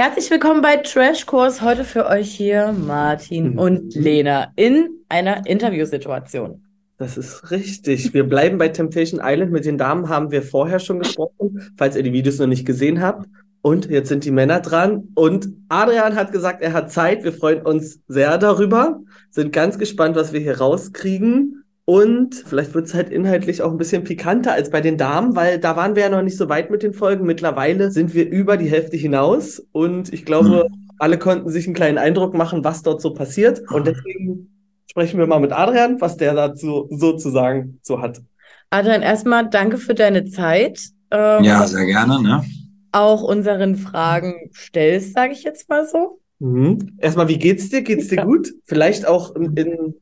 Herzlich willkommen bei Trash Kurs. Heute für euch hier Martin Mhm. und Lena in einer Interviewsituation. Das ist richtig. Wir bleiben bei Temptation Island. Mit den Damen haben wir vorher schon gesprochen, falls ihr die Videos noch nicht gesehen habt. Und jetzt sind die Männer dran. Und Adrian hat gesagt, er hat Zeit. Wir freuen uns sehr darüber. Sind ganz gespannt, was wir hier rauskriegen. Und vielleicht wird es halt inhaltlich auch ein bisschen pikanter als bei den Damen, weil da waren wir ja noch nicht so weit mit den Folgen. Mittlerweile sind wir über die Hälfte hinaus. Und ich glaube, alle konnten sich einen kleinen Eindruck machen, was dort so passiert. Und deswegen sprechen wir mal mit Adrian, was der dazu sozusagen so hat. Adrian, erstmal danke für deine Zeit. Ähm, Ja, sehr gerne, ne? Auch unseren Fragen stellst, sage ich jetzt mal so. Mhm. Erstmal, wie geht's dir? Geht's dir Ja. gut? Vielleicht auch in, in,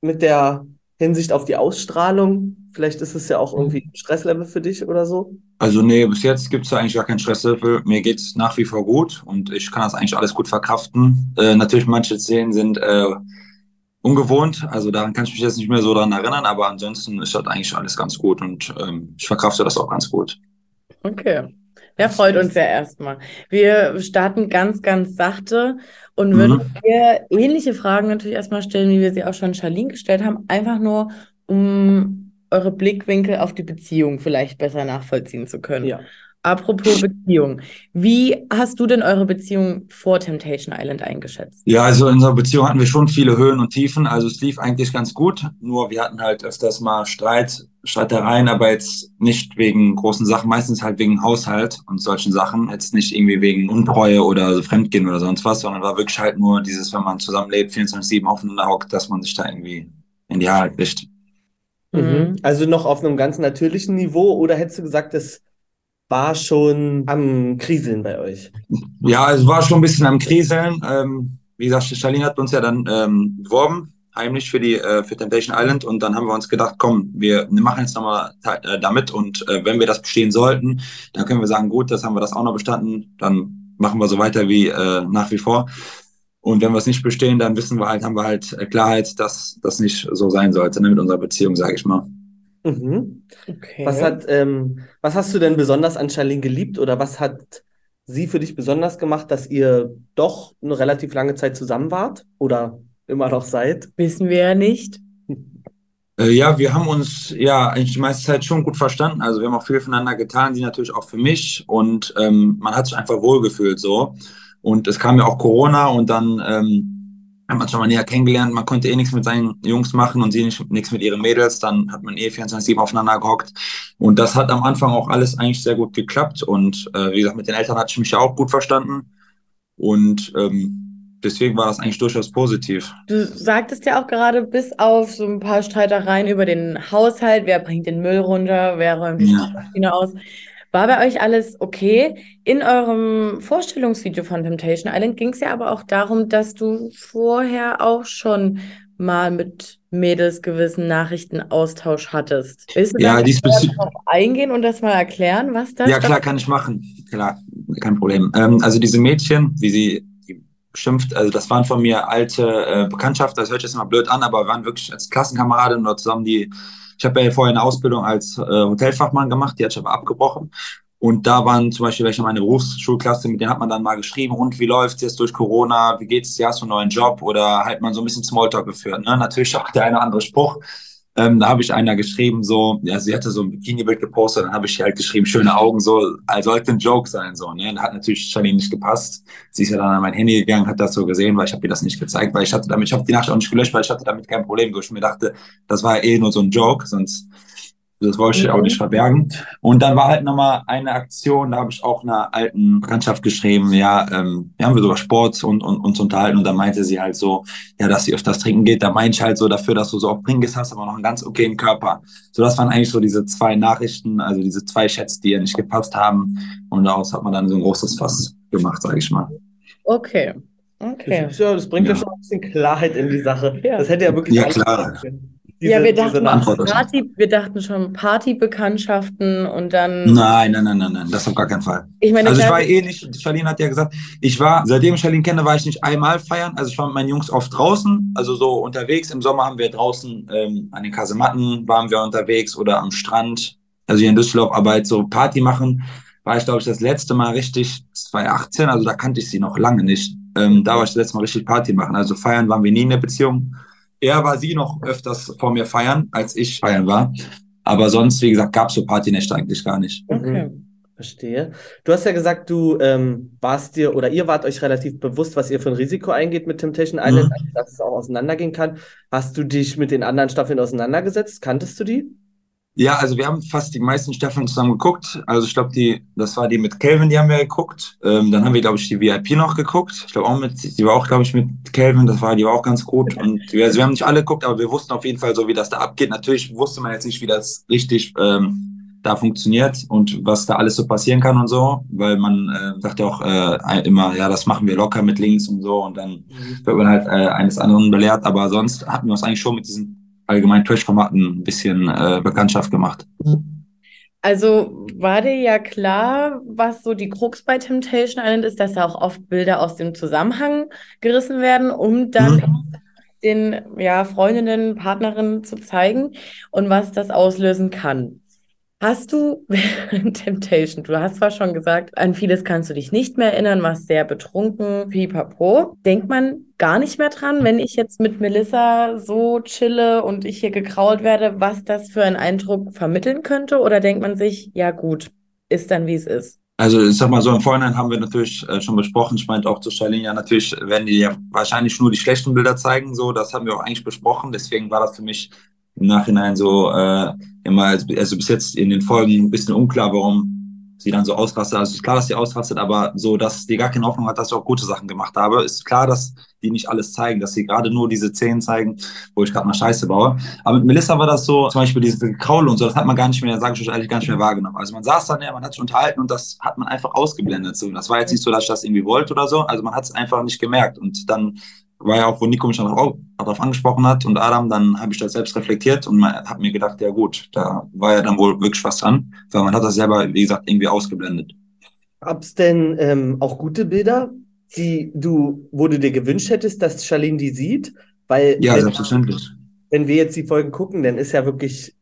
mit der Hinsicht auf die Ausstrahlung. Vielleicht ist es ja auch irgendwie ein Stresslevel für dich oder so. Also nee, bis jetzt gibt es eigentlich gar keinen Stresslevel. Mir geht's nach wie vor gut und ich kann das eigentlich alles gut verkraften. Äh, natürlich, manche Szenen sind äh, ungewohnt, also daran kann ich mich jetzt nicht mehr so daran erinnern, aber ansonsten ist das eigentlich alles ganz gut und ähm, ich verkrafte das auch ganz gut. Okay. Der freut uns ja erstmal. Wir starten ganz, ganz sachte und Mhm. würden dir ähnliche Fragen natürlich erstmal stellen, wie wir sie auch schon Charlene gestellt haben, einfach nur, um eure Blickwinkel auf die Beziehung vielleicht besser nachvollziehen zu können. Ja. Apropos Beziehung, wie hast du denn eure Beziehung vor Temptation Island eingeschätzt? Ja, also in unserer Beziehung hatten wir schon viele Höhen und Tiefen. Also es lief eigentlich ganz gut. Nur wir hatten halt öfters mal Streit, Streitereien, aber jetzt nicht wegen großen Sachen, meistens halt wegen Haushalt und solchen Sachen. Jetzt nicht irgendwie wegen Untreue oder so Fremdgehen oder sonst was, sondern war wirklich halt nur dieses, wenn man zusammenlebt, 24-7 aufeinander hockt, dass man sich da irgendwie in die Haare kriegt. Mhm. Also noch auf einem ganz natürlichen Niveau oder hättest du gesagt, das war schon am Kriseln bei euch? Ja, also war schon ein bisschen am Kriseln. Ähm, wie gesagt, Charlene hat uns ja dann ähm, beworben, heimlich für die äh, für Temptation Island und dann haben wir uns gedacht, komm, wir machen jetzt nochmal äh, damit und äh, wenn wir das bestehen sollten, dann können wir sagen, gut, das haben wir das auch noch bestanden, dann machen wir so weiter wie äh, nach wie vor. Und wenn wir es nicht bestehen, dann wissen wir halt, haben wir halt äh, Klarheit, dass das nicht so sein sollte ne, mit unserer Beziehung, sage ich mal. Mhm. Okay. Was hat, ähm, was hast du denn besonders an Charlene geliebt oder was hat sie für dich besonders gemacht, dass ihr doch eine relativ lange Zeit zusammen wart oder immer noch seid? Wissen wir ja nicht. Äh, ja, wir haben uns ja eigentlich die meiste Zeit schon gut verstanden. Also wir haben auch viel voneinander getan, sie natürlich auch für mich. Und ähm, man hat sich einfach wohlgefühlt so. Und es kam ja auch Corona und dann ähm, hat man schon mal näher kennengelernt. Man konnte eh nichts mit seinen Jungs machen und sie nicht, nichts mit ihren Mädels. Dann hat man eh 24-7 aufeinander gehockt. Und das hat am Anfang auch alles eigentlich sehr gut geklappt. Und äh, wie gesagt, mit den Eltern hatte ich mich ja auch gut verstanden. Und ähm, deswegen war das eigentlich durchaus positiv. Du sagtest ja auch gerade, bis auf so ein paar Streitereien über den Haushalt, wer bringt den Müll runter, wer räumt die Ja. Spülmaschine aus, war bei euch alles okay? In eurem Vorstellungsvideo von Temptation Island ging es ja aber auch darum, dass du vorher auch schon mal mit Mädels gewissen Nachrichtenaustausch hattest. Willst du Ja, diesbezüglich. darauf eingehen und das mal erklären, was das Ja, klar, kann ich machen. Klar, kein Problem. Ähm, also diese Mädchen, wie sie die beschimpft, also das waren von mir alte äh, Bekanntschaften, das hört sich jetzt mal blöd an, aber waren wirklich als Klassenkameraden oder zusammen die, ich habe ja vorher eine Ausbildung als äh, Hotelfachmann gemacht, die hatte ich aber abgebrochen. Und da waren zum Beispiel welche meine Berufsschulklasse, mit denen hat man dann mal geschrieben, und wie läuft's jetzt durch Corona, wie geht's dir, hast du einen neuen Job oder halt mal so ein bisschen Smalltalk geführt. Ne? Natürlich auch der eine oder andere Spruch. Ähm, da habe ich einer geschrieben, so, ja, sie hatte so ein Bikini-Bild gepostet, dann habe ich halt geschrieben, schöne Augen, so, als sollte ein Joke sein, so, ne? Hat natürlich Charlene nicht gepasst. Sie ist ja dann an mein Handy gegangen, hat das so gesehen, weil ich habe ihr das nicht gezeigt, weil ich hatte damit, ich habe die Nachricht auch nicht gelöscht, weil ich hatte damit kein Problem, wo ich mir dachte, das war eh nur so ein Joke, sonst, das wollte ich auch Mhm. nicht verbergen. Und dann war halt nochmal eine Aktion, da habe ich auch einer alten Bekanntschaft geschrieben, ja, ähm, wir haben wir über Sport und, und uns unterhalten und da meinte sie halt so, ja, dass sie öfters trinken geht, da meinte ich halt so dafür, dass du so oft trinken gehst, hast aber noch einen ganz okayen Körper. So, das waren eigentlich so diese zwei Nachrichten, also diese zwei Chats, die ihr nicht gepasst haben und daraus hat man dann so ein großes Fass gemacht, sage ich mal. Okay. Okay. Das, ist ja, das bringt ja. Ja. schon ein bisschen Klarheit in die Sache. Ja. Das hätte ja wirklich Ja, klar. Können. Ja, wir Diese- dachten, diese. Party, wir dachten schon Partybekanntschaften und dann, Nein, nein, nein, nein, nein, das auf gar keinen Fall. ich meine, Also ich war eh nicht, Charlene hat ja gesagt, ich war, seitdem ich Charlene kenne, war ich nicht einmal feiern. Also ich war mit meinen Jungs oft draußen, also so unterwegs. Im Sommer haben wir draußen ähm, an den Kasematten waren wir unterwegs oder am Strand, also hier in Düsseldorf, aber halt so Party machen war ich, glaube ich, das letzte Mal richtig 2018, also da kannte ich sie noch lange nicht. Ähm, da war ich das letzte Mal richtig Party machen. Also feiern waren wir nie in der Beziehung. Eher war sie noch öfters vor mir feiern, als ich feiern war. Aber sonst, wie gesagt, gab es so Partynächte eigentlich gar nicht. Okay. Mhm. Verstehe. Du hast ja gesagt, du ähm, warst dir oder ihr wart euch relativ bewusst, was ihr für ein Risiko eingeht mit Temptation Island, mhm. dass es auch auseinandergehen kann. Hast du dich mit den anderen Staffeln auseinandergesetzt? Kanntest du die? Ja, also wir haben fast die meisten Staffeln zusammen geguckt. Also ich glaube, die, das war die mit Calvin, die haben wir geguckt. Ähm, dann haben wir, glaube ich, die VIP noch geguckt. Ich glaube auch mit, die war auch, glaube ich, mit Calvin, das war, die war auch ganz gut. Und wir, also wir haben nicht alle geguckt, aber wir wussten auf jeden Fall so, wie das da abgeht. Natürlich wusste man jetzt nicht, wie das richtig ähm, da funktioniert und was da alles so passieren kann und so, weil man äh, sagt ja auch äh, immer, ja, das machen wir locker mit Links und so und dann mhm. wird man halt äh, eines anderen belehrt. Aber sonst hatten wir uns eigentlich schon mit diesen allgemein Trash-Formaten ein bisschen äh, Bekanntschaft gemacht. Also war dir ja klar, was so die Krux bei Temptation Island ist, dass da auch oft Bilder aus dem Zusammenhang gerissen werden, um dann mhm. den ja, Freundinnen, Partnerinnen zu zeigen und was das auslösen kann. Hast du während Temptation, du hast zwar schon gesagt, an vieles kannst du dich nicht mehr erinnern, warst sehr betrunken, pipapo. Denkt man gar nicht mehr dran, wenn ich jetzt mit Melissa so chille und ich hier gekrault werde, was das für einen Eindruck vermitteln könnte? Oder denkt man sich, ja gut, ist dann wie es ist? Also ich sag mal so, im Vorhinein haben wir natürlich äh, schon besprochen, ich meinte auch zu Charlene, ja natürlich werden die ja wahrscheinlich nur die schlechten Bilder zeigen, so, das haben wir auch eigentlich besprochen, deswegen war das für mich im Nachhinein so äh, immer, also bis jetzt in den Folgen ein bisschen unklar, warum sie dann so ausrastet. Also ist klar, dass sie ausrastet, aber so, dass die gar keine Hoffnung hat, dass ich auch gute Sachen gemacht habe. Ist klar, dass die nicht alles zeigen, dass sie gerade nur diese Szenen zeigen, wo ich gerade mal Scheiße baue. Aber mit Melissa war das so, zum Beispiel diese Kaul und so, das hat man gar nicht mehr, sage ich euch ehrlich, gar nicht mehr wahrgenommen. Also man saß dann ja, man hat sich unterhalten und das hat man einfach ausgeblendet. So, das war jetzt nicht so, dass ich das irgendwie wollte oder so. Also man hat es einfach nicht gemerkt. Und dann war ja auch, wo Nico mich dann darauf, darauf angesprochen hat und Adam, dann habe ich das selbst reflektiert und habe mir gedacht, ja gut, da war ja dann wohl wirklich was dran, weil man hat das selber, wie gesagt, irgendwie ausgeblendet. Gab es denn ähm, auch gute Bilder, die du, wo du dir gewünscht hättest, dass Charlene die sieht? Weil, ja, wenn, selbstverständlich. Wenn wir jetzt die Folgen gucken, dann ist ja wirklich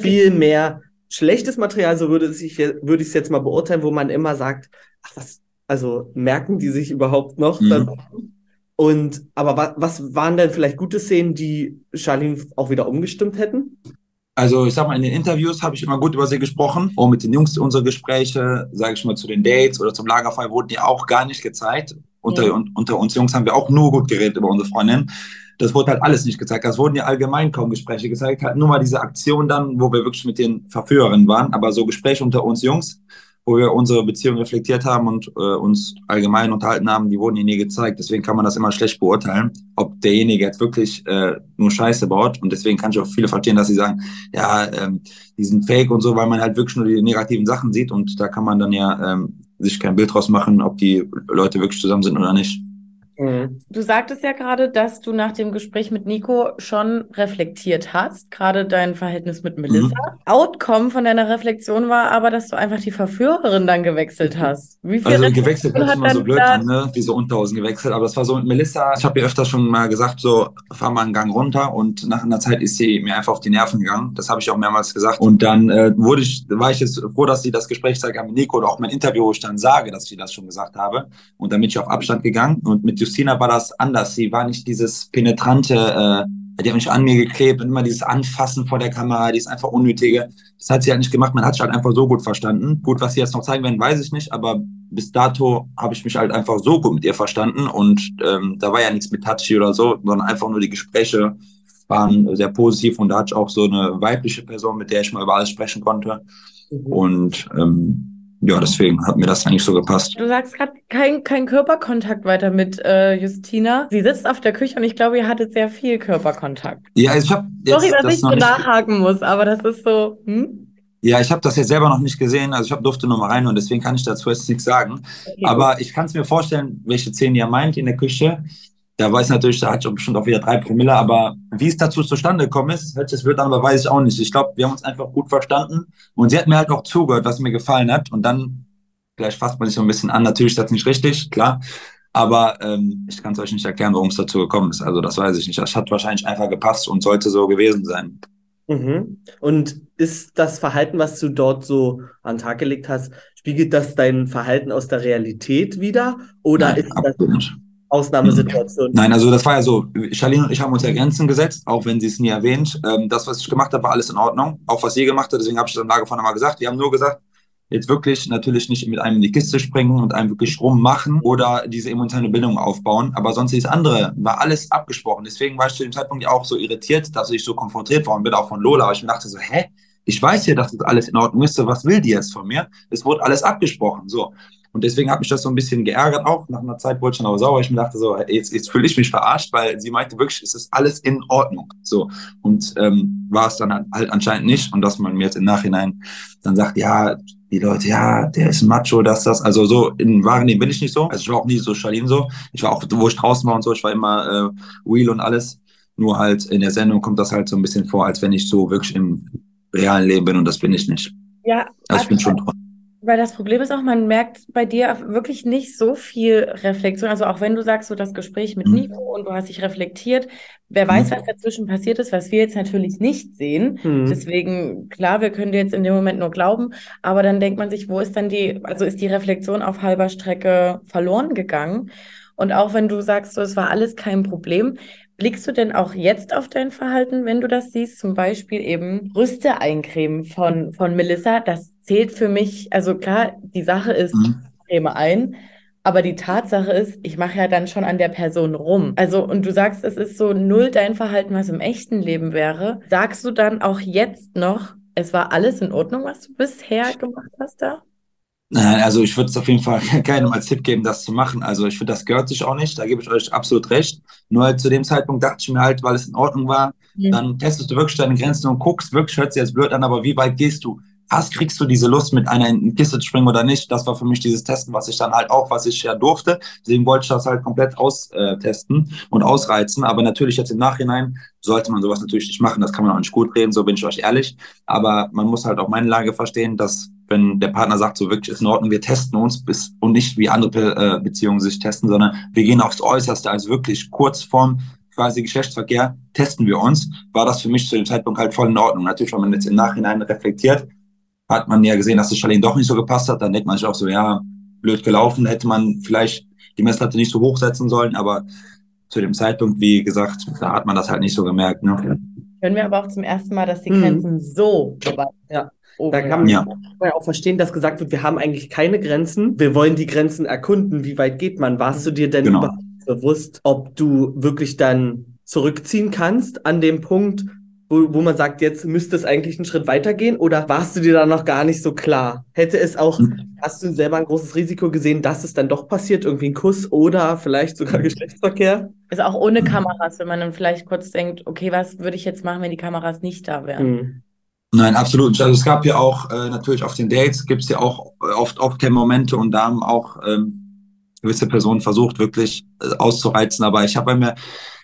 viel mehr schlechtes Material, so würde, ich, würde ich es jetzt mal beurteilen, wo man immer sagt, ach, was, also merken die sich überhaupt noch? Mhm. Und aber wa was waren denn vielleicht gute Szenen, die Charlene auch wieder umgestimmt hätten? Also ich sag mal, in den Interviews habe ich immer gut über sie gesprochen. Und mit den Jungs unsere Gespräche, sage ich mal, zu den Dates oder zum Lagerfeuer wurden die auch gar nicht gezeigt. Unter, ja. un unter uns Jungs haben wir auch nur gut geredet über unsere Freundin. Das wurde halt alles nicht gezeigt. Das wurden ja allgemein kaum Gespräche gezeigt. Halt nur mal diese Aktion dann, wo wir wirklich mit den Verführerinnen waren. Aber so Gespräche unter uns Jungs wo wir unsere Beziehung reflektiert haben und äh, uns allgemein unterhalten haben, die wurden hier nie gezeigt. Deswegen kann man das immer schlecht beurteilen, ob derjenige jetzt wirklich äh, nur Scheiße baut. Und deswegen kann ich auch viele verstehen, dass sie sagen, ja, ähm, die sind fake und so, weil man halt wirklich nur die negativen Sachen sieht und da kann man dann ja ähm, sich kein Bild draus machen, ob die Leute wirklich zusammen sind oder nicht. Mhm. Du sagtest ja gerade, dass du nach dem Gespräch mit Nico schon reflektiert hast, gerade dein Verhältnis mit Melissa. Mhm. Outcome von deiner Reflexion war aber, dass du einfach die Verführerin dann gewechselt hast. Wie viel also gewechselt hört sich immer so blöd an, ne? Wie so Unterhosen gewechselt. Aber das war so mit Melissa. Ich habe ihr öfter schon mal gesagt, so fahr mal einen Gang runter und nach einer Zeit ist sie mir einfach auf die Nerven gegangen. Das habe ich auch mehrmals gesagt. Und dann äh, wurde ich, war ich jetzt froh, dass sie das Gespräch zeigt mit Nico oder auch mein Interview, wo ich dann sage, dass ich das schon gesagt habe. Und dann bin ich auf Abstand gegangen und mit Justina war das anders. Sie war nicht dieses penetrante, äh, die hat mich an mir geklebt und immer dieses Anfassen vor der Kamera, dieses einfach unnötige. Das hat sie halt nicht gemacht. Man hat sich halt einfach so gut verstanden. Gut, was sie jetzt noch zeigen werden, weiß ich nicht, aber bis dato habe ich mich halt einfach so gut mit ihr verstanden und ähm, da war ja nichts mit Touchy oder so, sondern einfach nur die Gespräche waren sehr positiv und da hatte ich auch so eine weibliche Person, mit der ich mal über alles sprechen konnte. Mhm. Und ähm, ja, deswegen hat mir das eigentlich so gepasst. Du sagst gerade kein, kein Körperkontakt weiter mit äh, Justina. Sie sitzt auf der Küche und ich glaube, ihr hattet sehr viel Körperkontakt. Ja, ich habe Sorry, dass das ich so nachhaken muss, aber das ist so. Hm? Ja, ich habe das jetzt selber noch nicht gesehen. Also ich hab, durfte nur mal rein und deswegen kann ich dazu jetzt nichts sagen. Okay, aber ich kann es mir vorstellen, welche Szene ihr meint in der Küche der weiß natürlich, der hat schon bestimmt auch wieder drei Promille, aber wie es dazu zustande gekommen ist, hört sich wird an, aber weiß ich auch nicht. Ich glaube, wir haben uns einfach gut verstanden und sie hat mir halt auch zugehört, was mir gefallen hat und dann, vielleicht fasst man sich so ein bisschen an, natürlich ist das nicht richtig, klar, aber ähm, ich kann es euch nicht erklären, warum es dazu gekommen ist. Also das weiß ich nicht. Das hat wahrscheinlich einfach gepasst und sollte so gewesen sein. Mhm. Und ist das Verhalten, was du dort so an den Tag gelegt hast, spiegelt das dein Verhalten aus der Realität wieder? Oder Nein, ist das absolut. Ausnahmesituation? Nein, also das war ja so, Charlene und ich haben uns ja Grenzen gesetzt, auch wenn sie es nie erwähnt. Ähm, das, was ich gemacht habe, war alles in Ordnung, auch was sie gemacht hat, deswegen habe ich das im Lagerfeuer mal gesagt. Wir haben nur gesagt, jetzt wirklich natürlich nicht mit einem in die Kiste springen und einem wirklich rummachen oder diese emotionale Bindung aufbauen, aber sonst das andere war alles abgesprochen. Deswegen war ich zu dem Zeitpunkt ja auch so irritiert, dass ich so konfrontiert worden bin, auch von Lola, aber ich mir dachte so, hä? Ich weiß ja, dass das alles in Ordnung ist, so was will die jetzt von mir? Es wurde alles abgesprochen, so. Und deswegen hat mich das so ein bisschen geärgert auch. Nach einer Zeit wurde ich dann aber sauer. Ich mir dachte so, jetzt, jetzt fühle ich mich verarscht, weil sie meinte wirklich, es ist alles in Ordnung. So. Und ähm, war es dann halt anscheinend nicht. Und dass man mir jetzt im Nachhinein dann sagt, ja, die Leute, ja, der ist Macho, das, das. Also so in Wahrnehmung bin ich nicht so. Also ich war auch nie so Charlene so. Ich war auch, wo ich draußen war und so, ich war immer äh, Wheel und alles. Nur halt in der Sendung kommt das halt so ein bisschen vor, als wenn ich so wirklich im realen Leben bin und das bin ich nicht. Ja, Also ich bin schon treu. Weil das Problem ist auch, man merkt bei dir wirklich nicht so viel Reflexion. Also auch wenn du sagst, so das Gespräch mit Mhm. Nico und du hast dich reflektiert, wer weiß, Mhm. was dazwischen passiert ist, was wir jetzt natürlich nicht sehen. Hm. Deswegen, klar, wir können dir jetzt in dem Moment nur glauben, aber dann denkt man sich, wo ist dann die, also ist die Reflexion auf halber Strecke verloren gegangen? Und auch wenn du sagst, so, es war alles kein Problem, blickst du denn auch jetzt auf dein Verhalten, wenn du das siehst? Zum Beispiel eben Brüste eincremen von, von Melissa. Das zählt für mich, also klar, die Sache ist, Mhm. creme ein. Aber die Tatsache ist, ich mache ja dann schon an der Person rum. Also, und du sagst, es ist so null dein Verhalten, was im echten Leben wäre. Sagst du dann auch jetzt noch, es war alles in Ordnung, was du bisher gemacht hast da? Nein, also ich würde es auf jeden Fall keinem als Tipp geben, das zu machen. Also ich finde, das gehört sich auch nicht. Da gebe ich euch absolut recht. Nur halt zu dem Zeitpunkt dachte ich mir halt, weil es in Ordnung war, Mhm. dann testest du wirklich deine Grenzen und guckst, wirklich hört sich jetzt blöd an, aber wie weit gehst du? Hast, kriegst du diese Lust, mit einer in Kiste zu springen oder nicht? Das war für mich dieses Testen, was ich dann halt auch, was ich ja durfte. Deswegen wollte ich das halt komplett austesten und ausreizen. Aber natürlich jetzt im Nachhinein sollte man sowas natürlich nicht machen. Das kann man auch nicht gut reden, so bin ich euch ehrlich. Aber man muss halt auch meine Lage verstehen, dass wenn der Partner sagt, so wirklich ist in Ordnung, wir testen uns bis und nicht wie andere äh, Beziehungen sich testen, sondern wir gehen aufs Äußerste, also wirklich kurz vorm quasi Geschlechtsverkehr testen wir uns, war das für mich zu dem Zeitpunkt halt voll in Ordnung. Natürlich, wenn man jetzt im Nachhinein reflektiert, hat man ja gesehen, dass es Charlene doch nicht so gepasst hat, dann denkt man sich auch so, ja, blöd gelaufen, hätte man vielleicht die Messlatte nicht so hochsetzen sollen, aber zu dem Zeitpunkt, wie gesagt, da hat man das halt nicht so gemerkt. Ne? Hören wir aber auch zum ersten Mal, dass die Mhm. Grenzen so weit Ja. oben Da kann man Ja. ja auch verstehen, dass gesagt wird, wir haben eigentlich keine Grenzen. Wir wollen die Grenzen erkunden. Wie weit geht man? Warst du dir denn Genau. überhaupt bewusst, ob du wirklich dann zurückziehen kannst an dem Punkt, wo, wo man sagt, jetzt müsste es eigentlich einen Schritt weitergehen? Oder warst du dir da noch gar nicht so klar? Hätte es auch, Mhm. hast du selber ein großes Risiko gesehen, dass es dann doch passiert? Irgendwie ein Kuss oder vielleicht sogar Geschlechtsverkehr? Ist auch ohne Mhm. Kameras, wenn man dann vielleicht kurz denkt, okay, was würde ich jetzt machen, wenn die Kameras nicht da wären? Hm. Nein, absolut. Also es gab ja auch äh, natürlich auf den Dates gibt es ja auch äh, oft Off-Cam-Momente und da haben auch ähm, gewisse Personen versucht, wirklich äh, auszureizen. Aber ich habe mir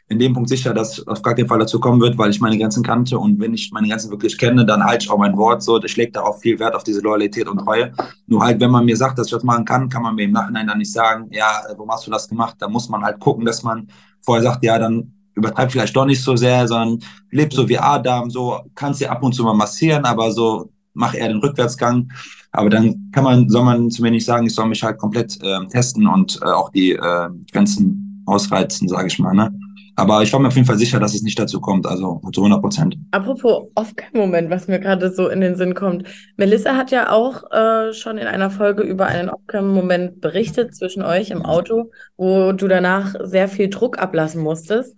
in dem Punkt sicher, dass auf gar keinen Fall dazu kommen wird, weil ich meine Grenzen kannte und wenn ich meine Grenzen wirklich kenne, dann halte ich auch mein Wort so. Ich lege darauf viel Wert auf diese Loyalität und Treue. Nur halt, wenn man mir sagt, dass ich das machen kann, kann man mir im Nachhinein dann nicht sagen, ja, äh, warum hast du das gemacht? Da muss man halt gucken, dass man vorher sagt, ja, dann übertreib vielleicht doch nicht so sehr, sondern leb so wie Adam, so kannst dir ab und zu mal massieren, aber so mach eher den Rückwärtsgang. Aber dann kann man, soll man zu mir nicht sagen, ich soll mich halt komplett ähm, testen und äh, auch die äh, Grenzen ausreizen, sage ich mal. Ne? Aber ich war mir auf jeden Fall sicher, dass es nicht dazu kommt, also zu 100 Prozent. Apropos Off-Cam-Moment, was mir gerade so in den Sinn kommt. Melissa hat ja auch äh, schon in einer Folge über einen Off-Cam-Moment berichtet zwischen euch im Auto, wo du danach sehr viel Druck ablassen musstest.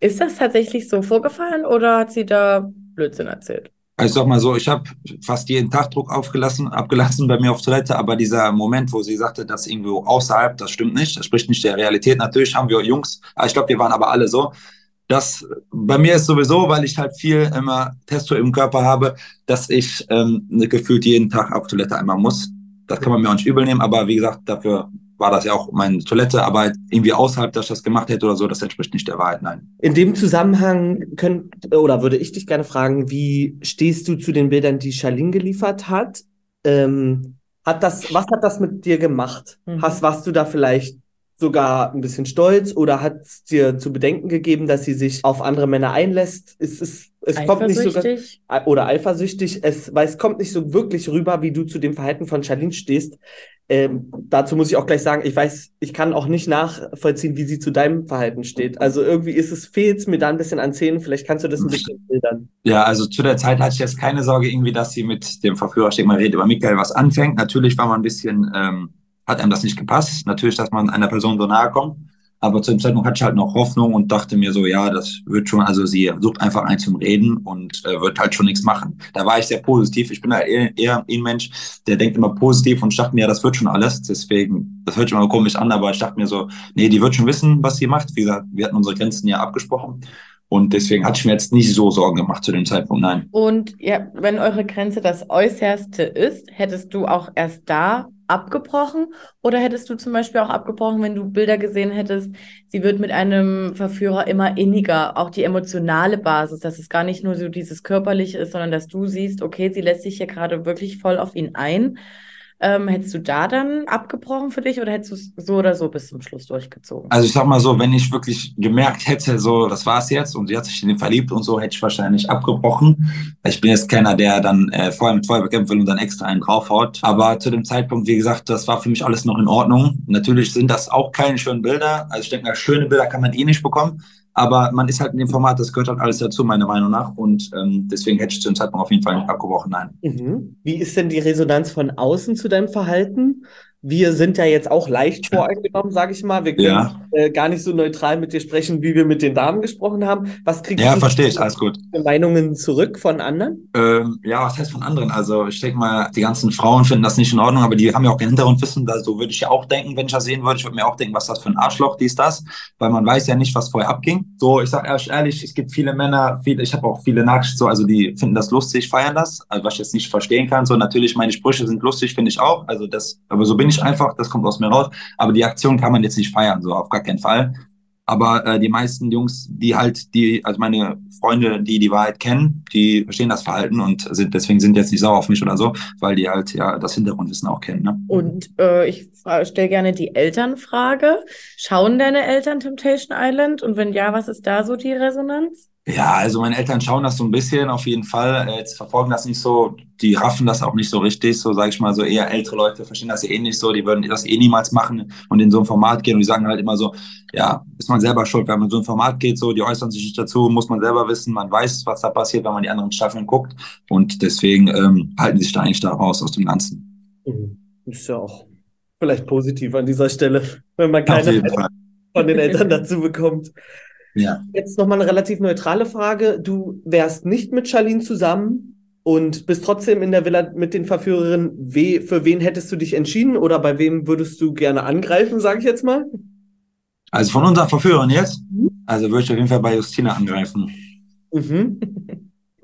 Ist das tatsächlich so vorgefallen oder hat sie da Blödsinn erzählt? Also ich sag mal so, ich habe fast jeden Tag Druck aufgelassen, abgelassen bei mir auf Toilette, aber dieser Moment, wo sie sagte, das irgendwo außerhalb, das stimmt nicht, das spricht nicht der Realität. Natürlich haben wir Jungs, ich glaube, wir waren aber alle so. Das bei mir ist sowieso, weil ich halt viel immer Testo im Körper habe, dass ich ähm, gefühlt jeden Tag auf Toilette einmal muss. Das kann man mir auch nicht übel nehmen, aber wie gesagt, dafür war das ja auch meine Toilette, aber irgendwie außerhalb, dass ich das gemacht hätte oder so, das entspricht nicht der Wahrheit, nein. In dem Zusammenhang könnt, oder würde ich dich gerne fragen, wie stehst du zu den Bildern, die Charlene geliefert hat? Ähm, hat das, was hat das mit dir gemacht? Mhm. Hast, warst du da vielleicht sogar ein bisschen stolz oder hat es dir zu bedenken gegeben, dass sie sich auf andere Männer einlässt? Ist es Es kommt nicht so Eifersüchtig? oder eifersüchtig, es, weil es kommt nicht so wirklich rüber, wie du zu dem Verhalten von Charlene stehst. Ähm, dazu muss ich auch gleich sagen, ich weiß, ich kann auch nicht nachvollziehen, wie sie zu deinem Verhalten steht. Also irgendwie ist es, fehlt mir da ein bisschen an Szenen. Vielleicht kannst du das ein bisschen bildern. Ja, also zu der Zeit hatte ich jetzt keine Sorge irgendwie, dass sie mit dem Verführer, ich denke mal, redet über Michael was anfängt. Natürlich war man ein bisschen, ähm, hat einem das nicht gepasst. Natürlich, dass man einer Person so nahe kommt. Aber zu dem Zeitpunkt hatte ich halt noch Hoffnung und dachte mir so, ja, das wird schon, also sie sucht einfach einen zum Reden und äh, wird halt schon nichts machen. Da war ich sehr positiv. Ich bin halt eher, eher ein Mensch, der denkt immer positiv und ich dachte mir, ja, das wird schon alles. Deswegen, das hört sich immer komisch an, aber ich dachte mir so, nee, die wird schon wissen, was sie macht. Wie gesagt, wir hatten unsere Grenzen ja abgesprochen. Und deswegen hatte ich mir jetzt nicht so Sorgen gemacht zu dem Zeitpunkt, nein. Und ja, wenn eure Grenze das Äußerste ist, hättest du auch erst da abgebrochen? Oder hättest du zum Beispiel auch abgebrochen, wenn du Bilder gesehen hättest, sie wird mit einem Verführer immer inniger, auch die emotionale Basis, dass es gar nicht nur so dieses Körperliche ist, sondern dass du siehst, okay, sie lässt sich hier gerade wirklich voll auf ihn ein. Ähm, hättest du da dann abgebrochen für dich oder hättest du es so oder so bis zum Schluss durchgezogen? Also ich sag mal so, wenn ich wirklich gemerkt hätte, so, das war's jetzt und sie hat sich in den verliebt und so, hätte ich wahrscheinlich abgebrochen. Ich bin jetzt keiner, der dann äh, vorher mit Feuer bekämpfen will und dann extra einen draufhaut. Aber zu dem Zeitpunkt, wie gesagt, das war für mich alles noch in Ordnung. Natürlich sind das auch keine schönen Bilder. Also ich denke mal, schöne Bilder kann man eh nicht bekommen. Aber man ist halt in dem Format, das gehört halt alles dazu, meiner Meinung nach. Und ähm, deswegen hätte ich zu dem Zeitpunkt auf jeden Fall nicht abgebrochen, nein. Mhm. Wie ist denn die Resonanz von außen zu deinem Verhalten? Wir sind ja jetzt auch leicht voreingenommen, sage ich mal. Wir können Ja. äh, gar nicht so neutral mit dir sprechen, wie wir mit den Damen gesprochen haben. Was kriegst Ja, du verstehe ich, alles gut. Meinungen zurück von anderen? Ähm, ja, was heißt von anderen? Also ich denke mal, die ganzen Frauen finden das nicht in Ordnung, aber die haben ja auch kein Hintergrundwissen. Da, so würde ich ja auch denken, wenn ich das sehen würde. Ich würde mir auch denken, was ist das für ein Arschloch, dies, das. Weil man weiß ja nicht, was vorher abging. So, ich sage ehrlich, ehrlich, es gibt viele Männer, viele, ich habe auch viele Nachrichten, so, also die finden das lustig, feiern das, also was ich jetzt nicht verstehen kann. So, natürlich, meine Sprüche sind lustig, finde ich auch. Also das, aber so bin ich einfach, das kommt aus mir raus. Aber die Aktion kann man jetzt nicht feiern, so auf gar keinen Fall. Aber äh, die meisten Jungs, die halt, die, also meine Freunde, die die Wahrheit kennen, die verstehen das Verhalten und sind deswegen sind jetzt nicht sauer auf mich oder so, weil die halt ja das Hintergrundwissen auch kennen. Ne? Und äh, ich stelle gerne die Elternfrage. Schauen deine Eltern Temptation Island? Und wenn ja, was ist da so die Resonanz? Ja, also meine Eltern schauen das so ein bisschen auf jeden Fall. Äh, Jetzt verfolgen das nicht so, die raffen das auch nicht so richtig, so sage ich mal, so eher ältere Leute verstehen das eh nicht so, die würden das eh niemals machen und in so ein Format gehen und die sagen halt immer so, ja, ist man selber schuld, wenn man in so ein Format geht, so, die äußern sich nicht dazu, muss man selber wissen, man weiß, was da passiert, wenn man die anderen Staffeln guckt und deswegen ähm, halten sie sich da eigentlich da raus aus dem Ganzen. Mhm. Ist ja auch vielleicht positiv an dieser Stelle, wenn man keine von den Eltern dazu bekommt. Ja. Jetzt nochmal eine relativ neutrale Frage. Du wärst nicht mit Charlene zusammen und bist trotzdem in der Villa mit den Verführerinnen. We für wen hättest du dich entschieden oder bei wem würdest du gerne angreifen, sage ich jetzt mal? Also von unseren Verführern jetzt, also würde ich auf jeden Fall bei Justina angreifen. Mhm.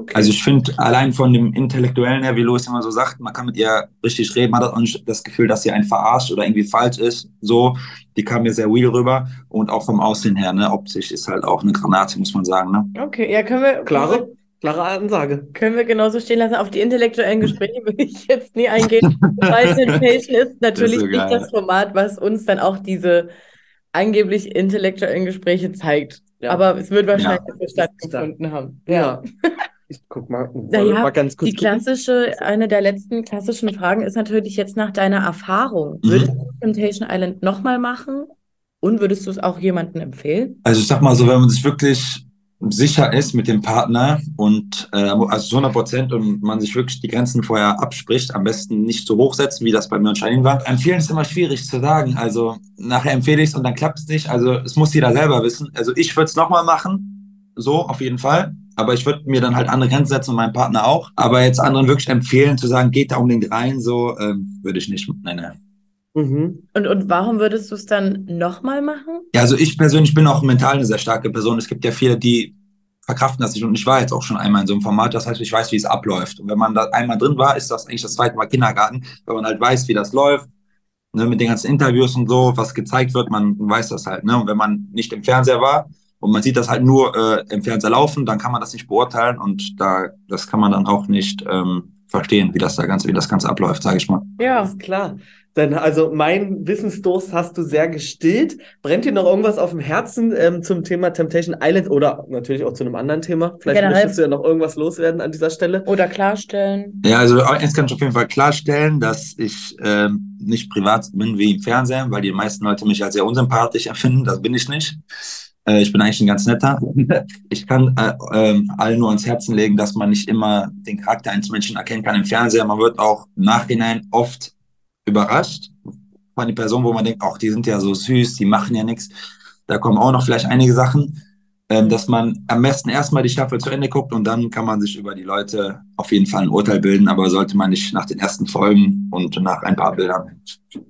Okay. Also ich finde, allein von dem Intellektuellen her, wie Louis immer so sagt, man kann mit ihr richtig reden, man hat auch nicht das Gefühl, dass sie einen verarscht oder irgendwie falsch ist. So, die kam mir sehr real rüber und auch vom Aussehen her, ne, optisch ist halt auch eine Granate, muss man sagen, ne. Okay, ja, können wir, klare, klare Ansage. können wir genauso stehen lassen. Auf die intellektuellen Gespräche will ich jetzt nie eingehen, weil Temptation ist natürlich so nicht das Format, was uns dann auch diese angeblich intellektuellen Gespräche zeigt. Ja. Aber es wird wahrscheinlich Ja. so stattgefunden haben. Ja. Ich guck mal, Naja, mal ganz kurz Die klassische, eine der letzten klassischen Fragen ist natürlich jetzt nach deiner Erfahrung. Mhm. Würdest du Temptation Island nochmal machen? Und würdest du es auch jemandem empfehlen? Also ich sag mal so, wenn man sich wirklich sicher ist mit dem Partner und äh, also zu 100 Prozent und man sich wirklich die Grenzen vorher abspricht, am besten nicht so hoch setzen, wie das bei mir und Shining war. Empfehlen ist immer schwierig zu sagen. Also nachher empfehle ich es und dann klappt es nicht. Also es muss jeder selber wissen. Also ich würde es nochmal machen, so auf jeden Fall. Aber ich würde mir dann halt andere Grenzen setzen und meinem Partner auch. Aber jetzt anderen wirklich empfehlen zu sagen, geht da unbedingt rein, so ähm, würde ich nicht. Nein, nein. Mhm. Und, und warum würdest du es dann nochmal machen? Ja, also ich persönlich bin auch mental eine sehr starke Person. Es gibt ja viele, die verkraften das nicht. Und ich war jetzt auch schon einmal in so einem Format. Das heißt, ich weiß, wie es abläuft. Und wenn man da einmal drin war, ist das eigentlich das zweite Mal Kindergarten, weil man halt weiß, wie das läuft. Ne, mit den ganzen Interviews und so, was gezeigt wird, man weiß das halt. Ne? Und wenn man nicht im Fernseher war und man sieht das halt nur äh, im Fernseher laufen, dann kann man das nicht beurteilen und da das kann man dann auch nicht ähm, verstehen, wie das da ganze, wie das Ganze abläuft, sage ich mal. Ja. Ist klar. Denn also mein Wissensdurst hast du sehr gestillt. Brennt dir noch irgendwas auf dem Herzen ähm, zum Thema Temptation Island oder natürlich auch zu einem anderen Thema? Vielleicht Generell. möchtest du ja noch irgendwas loswerden an dieser Stelle. Oder klarstellen. Ja, also eins kann ich auf jeden Fall klarstellen, dass ich ähm, nicht privat bin wie im Fernsehen, weil die meisten Leute mich als sehr unsympathisch empfinden. Das bin ich nicht. Äh, ich bin eigentlich ein ganz netter. Ich kann äh, ähm, allen nur ans Herzen legen, dass man nicht immer den Charakter eines Menschen erkennen kann im Fernsehen. Man wird auch im Nachhinein oft überrascht von den Personen, wo man denkt, ach, die sind ja so süß, die machen ja nichts. Da kommen auch noch vielleicht einige Sachen, ähm, dass man am besten erstmal die Staffel zu Ende guckt und dann kann man sich über die Leute auf jeden Fall ein Urteil bilden, aber sollte man nicht nach den ersten Folgen und nach ein paar Bildern.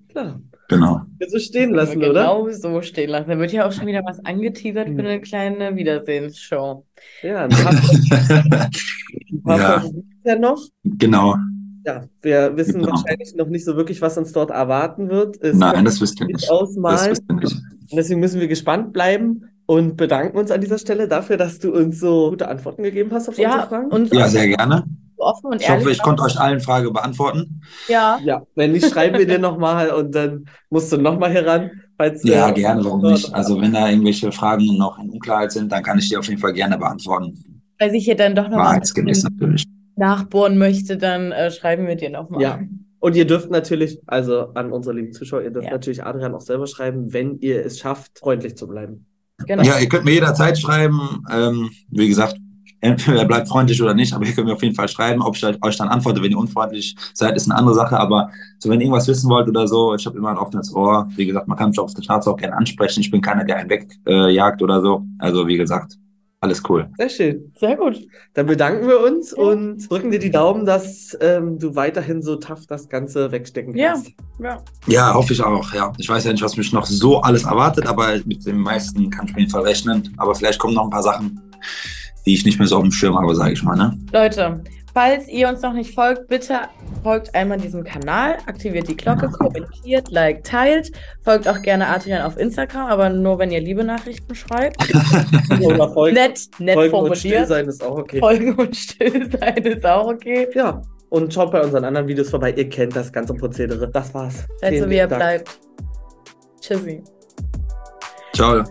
Klar. Genau. Wir so stehen lassen, genau oder? Mhm. so stehen lassen. Da wird ja auch schon wieder was angeteasert für eine kleine Wiedersehensshow. Ja, ein paar, ein paar Ja. Noch. genau. Ja, wir wissen Genau. wahrscheinlich noch nicht so wirklich, was uns dort erwarten wird. Es Nein, das wisst ihr nicht nicht. Das ausmalen. wisst ihr nicht. Und deswegen müssen wir gespannt bleiben und bedanken uns an dieser Stelle dafür, dass du uns so gute Antworten gegeben hast auf unsere Ja, Fragen. und Ja, sehr gerne. Offen und Ich hoffe, ehrlich. ich konnte euch allen Fragen beantworten. Ja, Ja, wenn nicht, schreiben wir dir nochmal und dann musst du nochmal heran. Falls, Ja, gerne, warum nicht? Also, wenn da irgendwelche Fragen noch in Unklarheit sind, dann kann ich die auf jeden Fall gerne beantworten. weil sich hier dann doch noch mal ein Wahrheitsgemäß bisschen natürlich. nachbohren möchte, dann äh, schreiben wir dir nochmal. Ja. Und ihr dürft natürlich, also an unsere lieben Zuschauer, ihr dürft Ja. natürlich Adrian auch selber schreiben, wenn ihr es schafft, freundlich zu bleiben. Genau. Ja, ihr könnt mir jederzeit schreiben. Ähm, wie gesagt, entweder bleibt freundlich oder nicht, aber ihr könnt mir auf jeden Fall schreiben. Ob ich euch dann antworte, wenn ihr unfreundlich seid, ist eine andere Sache. Aber so, wenn ihr irgendwas wissen wollt oder so, ich habe immer ein offenes Ohr. Wie gesagt, man kann mich auf der Straße auch gerne ansprechen. Ich bin keiner, der einen wegjagt äh, jagt oder so. Also, wie gesagt, alles cool. Sehr schön. Sehr gut. Dann bedanken wir uns Ja. und drücken dir die Daumen, dass ähm, du weiterhin so tough das Ganze wegstecken Ja. kannst. Ja. Ja, hoffe ich auch. Ja, ich weiß ja nicht, was mich noch so alles erwartet, aber mit dem meisten kann ich auf jeden Fall rechnen. Aber vielleicht kommen noch ein paar Sachen, die ich nicht mehr so auf dem Schirm habe, sage ich mal. Ne? Leute, falls ihr uns noch nicht folgt, bitte folgt einmal diesem Kanal, aktiviert die Glocke, kommentiert, liked, teilt. Folgt auch gerne Adrian auf Instagram, aber nur wenn ihr liebe Nachrichten schreibt. Oder folgen, Nett, nett folgen und still formuliert. sein ist auch okay. Folgen und still sein ist auch okay. Ja, und schaut bei unseren anderen Videos vorbei. Ihr kennt das ganze Prozedere. Das war's. Seid so wie ihr bleibt. Tschüssi. Ciao.